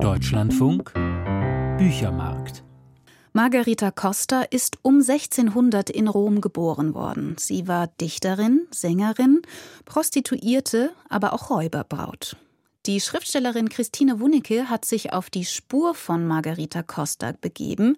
Deutschlandfunk Büchermarkt Margarita Costa ist um 1600 in Rom geboren worden. Sie war Dichterin, Sängerin, Prostituierte, aber auch Räuberbraut. Die Schriftstellerin Christine Wunicke hat sich auf die Spur von Margarita Costa begeben.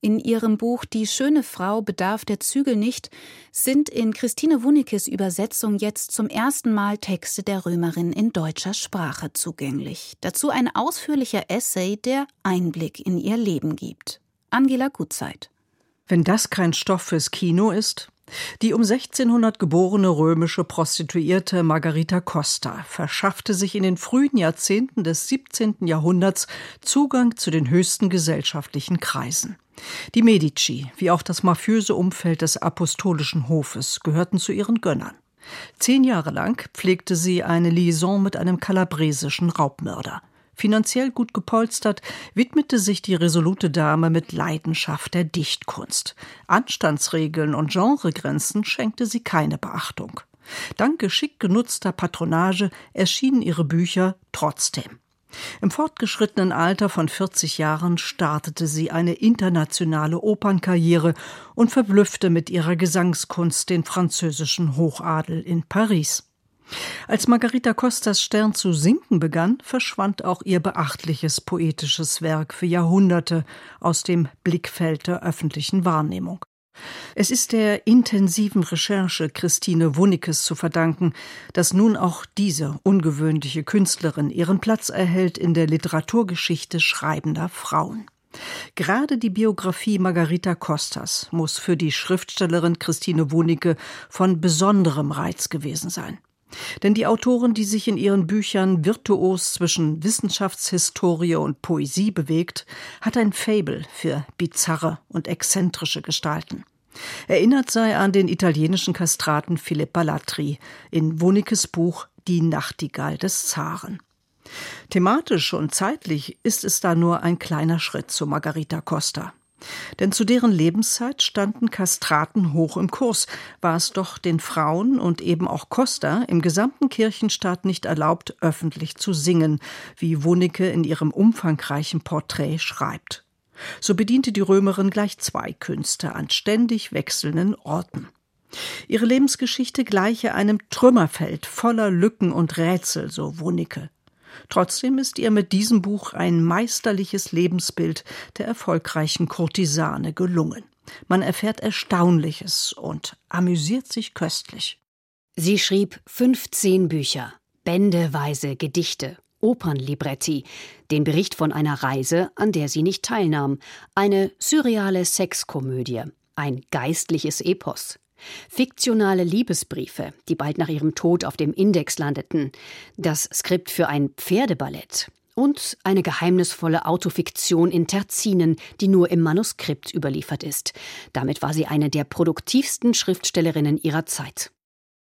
In ihrem Buch Die schöne Frau bedarf der Zügel nicht sind in Christine Wunickes Übersetzung jetzt zum ersten Mal Texte der Römerin in deutscher Sprache zugänglich. Dazu ein ausführlicher Essay, der Einblick in ihr Leben gibt. Angela Gutzeit. Wenn das kein Stoff fürs Kino ist, die um 1600 geborene römische Prostituierte Margarita Costa verschaffte sich in den frühen Jahrzehnten des 17. Jahrhunderts Zugang zu den höchsten gesellschaftlichen Kreisen. Die Medici, wie auch das mafiöse Umfeld des apostolischen Hofes, gehörten zu ihren Gönnern. Zehn Jahre lang pflegte sie eine Liaison mit einem kalabresischen Raubmörder. Finanziell gut gepolstert, widmete sich die resolute Dame mit Leidenschaft der Dichtkunst. Anstandsregeln und Genregrenzen schenkte sie keine Beachtung. Dank geschickt genutzter Patronage erschienen ihre Bücher trotzdem. Im fortgeschrittenen Alter von 40 Jahren startete sie eine internationale Opernkarriere und verblüffte mit ihrer Gesangskunst den französischen Hochadel in Paris. Als Margarita Costas Stern zu sinken begann, verschwand auch ihr beachtliches poetisches Werk für Jahrhunderte aus dem Blickfeld der öffentlichen Wahrnehmung. Es ist der intensiven Recherche Christine Wunickes zu verdanken, dass nun auch diese ungewöhnliche Künstlerin ihren Platz erhält in der Literaturgeschichte schreibender Frauen. Gerade die Biografie Margarita Costas muss für die Schriftstellerin Christine Wunicke von besonderem Reiz gewesen sein. Denn die Autorin, die sich in ihren Büchern virtuos zwischen Wissenschaftshistorie und Poesie bewegt, hat ein Fabel für bizarre und exzentrische Gestalten. Erinnert sei an den italienischen Kastraten Philipp Latri in Wunikes Buch Die Nachtigall des Zaren. Thematisch und zeitlich ist es da nur ein kleiner Schritt zu Margarita Costa. Denn zu deren Lebenszeit standen Kastraten hoch im Kurs, war es doch den Frauen und eben auch Costa im gesamten Kirchenstaat nicht erlaubt, öffentlich zu singen, wie Wunicke in ihrem umfangreichen Porträt schreibt. So bediente die Römerin gleich zwei Künste an ständig wechselnden Orten. Ihre Lebensgeschichte gleiche einem Trümmerfeld voller Lücken und Rätsel, so Wunicke. Trotzdem ist ihr mit diesem Buch ein meisterliches Lebensbild der erfolgreichen Kurtisane gelungen. Man erfährt Erstaunliches und amüsiert sich köstlich. Sie schrieb 15 Bücher, bändeweise Gedichte, Opernlibretti, den Bericht von einer Reise, an der sie nicht teilnahm, eine surreale Sexkomödie, ein geistliches Epos, Fiktionale Liebesbriefe, die bald nach ihrem Tod auf dem Index landeten, das Skript für ein Pferdeballett und eine geheimnisvolle Autofiktion in Terzinen, die nur im Manuskript überliefert ist. Damit war sie eine der produktivsten Schriftstellerinnen ihrer Zeit.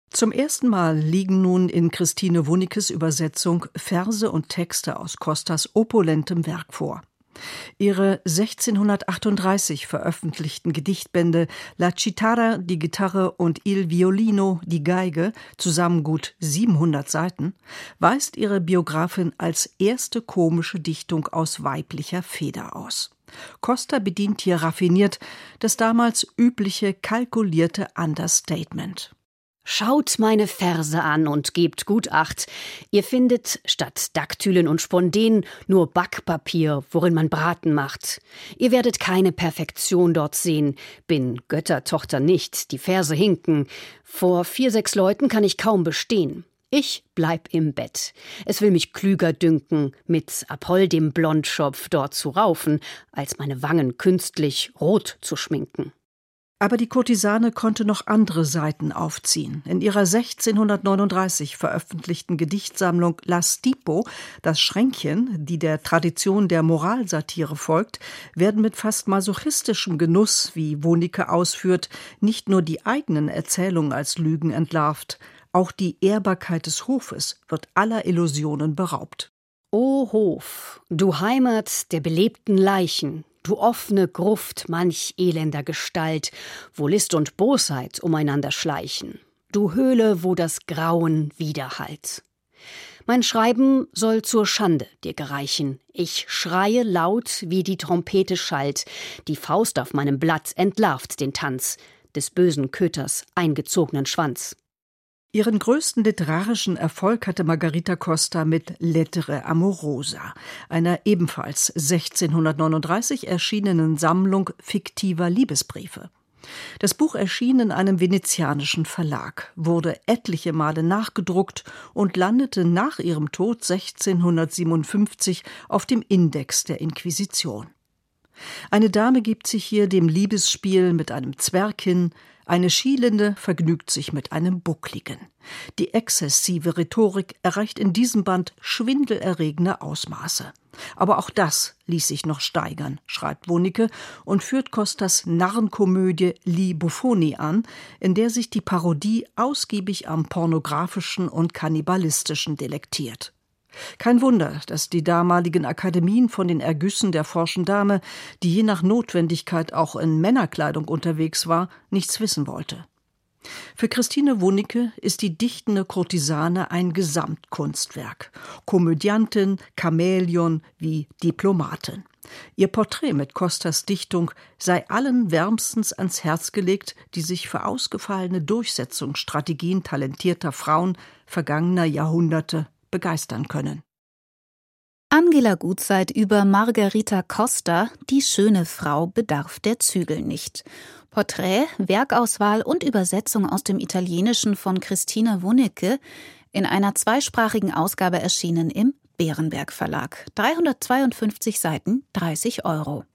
Zum ersten Mal liegen nun in Christine Wunikes Übersetzung Verse und Texte aus Costas opulentem Werk vor. Ihre 1638 veröffentlichten Gedichtbände La Chitarra, die Gitarre und Il Violino, die Geige, zusammen gut 700 Seiten, weist ihre Biografin als erste komische Dichtung aus weiblicher Feder aus. Costa bedient hier raffiniert das damals übliche kalkulierte Understatement. Schaut meine Verse an und gebt gut Acht. Ihr findet statt Daktylen und Sponden nur Backpapier, worin man Braten macht. Ihr werdet keine Perfektion dort sehen. Bin Göttertochter nicht, die Verse hinken. Vor vier, sechs Leuten kann ich kaum bestehen. Ich bleib im Bett. Es will mich klüger dünken, mit Apoll dem Blondschopf dort zu raufen, als meine Wangen künstlich rot zu schminken. Aber die Kurtisane konnte noch andere Seiten aufziehen. In ihrer 1639 veröffentlichten Gedichtsammlung La Stipo, das Schränkchen, die der Tradition der Moralsatire folgt, werden mit fast masochistischem Genuss, wie Wonicke ausführt, nicht nur die eigenen Erzählungen als Lügen entlarvt, auch die Ehrbarkeit des Hofes wird aller Illusionen beraubt. O Hof, du Heimat der belebten Leichen, du offene Gruft manch elender Gestalt, wo List und Bosheit umeinander schleichen, du Höhle, wo das Grauen widerhallt. Mein Schreiben soll zur Schande dir gereichen. Ich schreie laut, wie die Trompete schallt. Die Faust auf meinem Blatt entlarvt den Tanz des bösen Köters eingezogenen Schwanz. Ihren größten literarischen Erfolg hatte Margarita Costa mit Lettere Amorosa, einer ebenfalls 1639 erschienenen Sammlung fiktiver Liebesbriefe. Das Buch erschien in einem venezianischen Verlag, wurde etliche Male nachgedruckt und landete nach ihrem Tod 1657 auf dem Index der Inquisition. Eine Dame gibt sich hier dem Liebesspiel mit einem Zwerg hin, eine Schielende vergnügt sich mit einem Buckligen. Die exzessive Rhetorik erreicht in diesem Band schwindelerregende Ausmaße. Aber auch das ließ sich noch steigern, schreibt Wonicke und führt Costas Narrenkomödie Li Buffoni an, in der sich die Parodie ausgiebig am pornografischen und kannibalistischen delektiert. Kein Wunder, dass die damaligen Akademien von den Ergüssen der forschen Dame, die je nach Notwendigkeit auch in Männerkleidung unterwegs war, nichts wissen wollte. Für Christine Wunicke ist die dichtende Kurtisane ein Gesamtkunstwerk. Komödiantin, Chamäleon wie Diplomatin. Ihr Porträt mit Costas Dichtung sei allen wärmstens ans Herz gelegt, die sich für ausgefallene Durchsetzungsstrategien talentierter Frauen vergangener Jahrhunderte begeistern können. Angela Gutzeit über Margarita Costa, die schöne Frau bedarf der Zügel nicht. Porträt, Werkauswahl und Übersetzung aus dem Italienischen von Christine Wunicke in einer zweisprachigen Ausgabe erschienen im Bärenberg Verlag. 352 Seiten, 30 Euro.